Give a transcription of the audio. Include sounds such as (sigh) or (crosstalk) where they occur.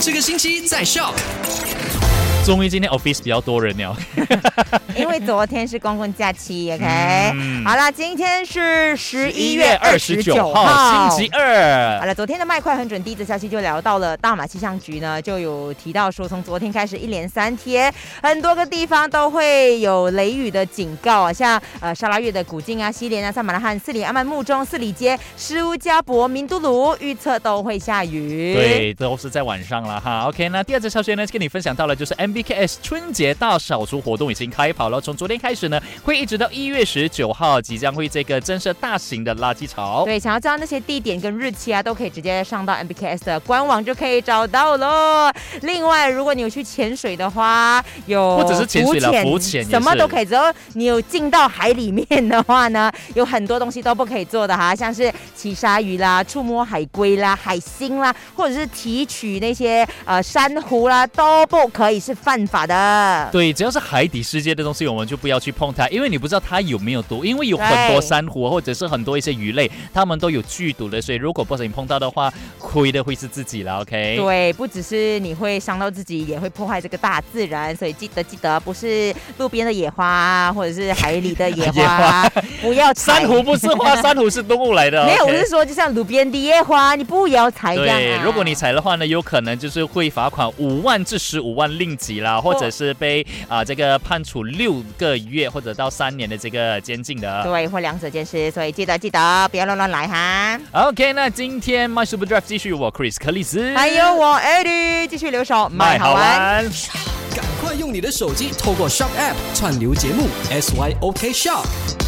这个星期在笑。终于今天 office 比较多人了，(laughs) 因为昨天是公共假期，OK。嗯好了，今天是十一月二十九号，星期二好。了，昨天的麦快很准第一则消息就聊到了大马气象局呢，就有提到说，从昨天开始一连三天，很多个地方都会有雷雨的警告啊，像呃沙拉越的古晋啊、西连啊、萨马拉罕、四里阿曼木中、四里街、施乌加博、明都鲁，预测都会下雨。对，都是在晚上了哈。OK，那第二则消息呢，跟你分享到了，就是 BKS 春节大扫除活动已经开跑了，从昨天开始呢，会一直到一月十九号，即将会这个增设大型的垃圾潮。对，想要知道那些地点跟日期啊，都可以直接上到 MBKS 的官网就可以找到喽。另外，如果你有去潜水的话，有或者是潜水了浮潜什么都可以。只要你有进到海里面的话呢，有很多东西都不可以做的哈，像是骑鲨鱼啦、触摸海龟啦、海星啦，或者是提取那些呃珊瑚啦，都不可以，是犯法的。对，只要是海底世界的东西，我们就不要去碰它，因为你不知道它有没有毒。因为有很多珊瑚或者是很多一些鱼类，它们都有剧毒的，所以如果不小心碰到的话，亏的会是自己了。OK。对，不只是你会伤到自己，也会破坏这个大自然，所以记得记得，不是路边的野花啊，或者是海里的野花 (laughs) 啊，不要采珊瑚不是花，珊瑚是动物来的。没有，我是说，就像路边的野花，你不要采这样、对，啊。如果你采的话呢，有可能就是会罚款五万至十五万令吉啦，或者是被啊、这个判处六个月或者到三年的这个监禁的。对或两者兼施，所以记得记得，不要乱乱来哈。OK，那今天 My Super Drive 继续我 Chris 克里斯，还有我 Eddie 继续留守，卖好玩。赶快用你的手机透过 Shock App 串流节目 SYOK Shock。